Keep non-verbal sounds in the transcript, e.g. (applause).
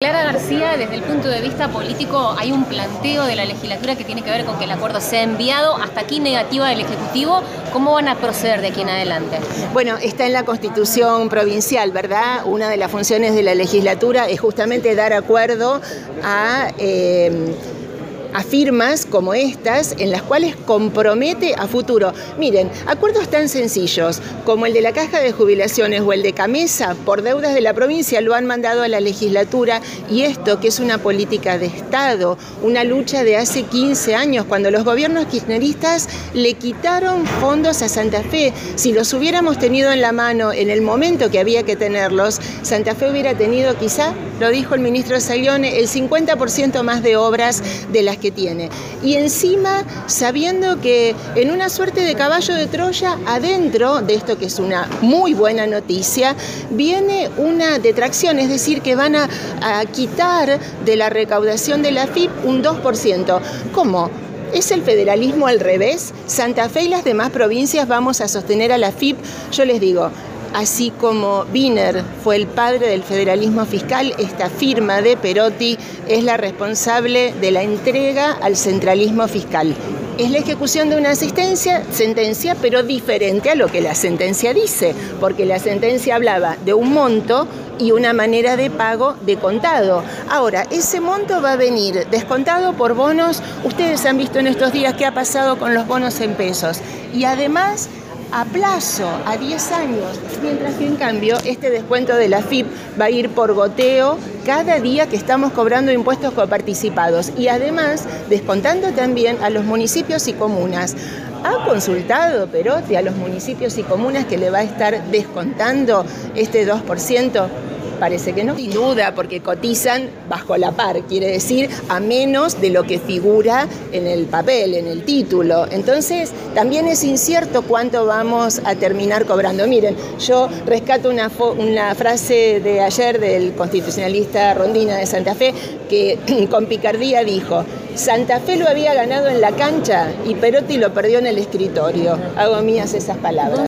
Clara García, desde el punto de vista político, hay un planteo de la legislatura que tiene que ver con que el acuerdo sea enviado, hasta aquí negativa del Ejecutivo. ¿Cómo van a proceder de aquí en adelante? Bueno, está en la Constitución provincial, ¿verdad? Una de las funciones de la legislatura es justamente dar acuerdo a... Eh, a firmas como estas en las cuales compromete a futuro. Miren, acuerdos tan sencillos como el de la caja de jubilaciones o el de Camesa por deudas de la provincia lo han mandado a la legislatura y esto que es una política de Estado, una lucha de hace 15 años cuando los gobiernos kirchneristas le quitaron fondos a Santa Fe. Si los hubiéramos tenido en la mano en el momento que había que tenerlos, Santa Fe hubiera tenido quizá, lo dijo el ministro Sayone, el 50% más de obras de las que tiene. Y encima, sabiendo que en una suerte de caballo de Troya, adentro de esto que es una muy buena noticia, viene una detracción, es decir, que van a, quitar de la recaudación de la FIP un 2%. ¿Cómo? ¿Es el federalismo al revés? ¿Santa Fe y las demás provincias vamos a sostener a la FIP? Yo les digo, así como Wiener fue el padre del federalismo fiscal, esta firma de Perotti es la responsable de la entrega al centralismo fiscal. Es la ejecución de una asistencia, sentencia, pero diferente a lo que la sentencia dice, porque la sentencia hablaba de un monto y una manera de pago de contado. Ahora, ese monto va a venir descontado por bonos. Ustedes han visto en estos días qué ha pasado con los bonos en pesos. Y además a plazo, a 10 años, mientras que en cambio este descuento de la FIP va a ir por goteo cada día que estamos cobrando impuestos coparticipados y además descontando también a los municipios y comunas. ¿Ha consultado Perotti a los municipios y comunas que le va a estar descontando este 2%? Parece que no. Sin duda, porque cotizan bajo la par, quiere decir a menos de lo que figura en el papel, en el título. Entonces, también es incierto cuánto vamos a terminar cobrando. Miren, yo rescato una, frase de ayer del constitucionalista Rondina de Santa Fe que (clears throat) con picardía dijo, Santa Fe lo había ganado en la cancha y Perotti lo perdió en el escritorio. Hago mías esas palabras.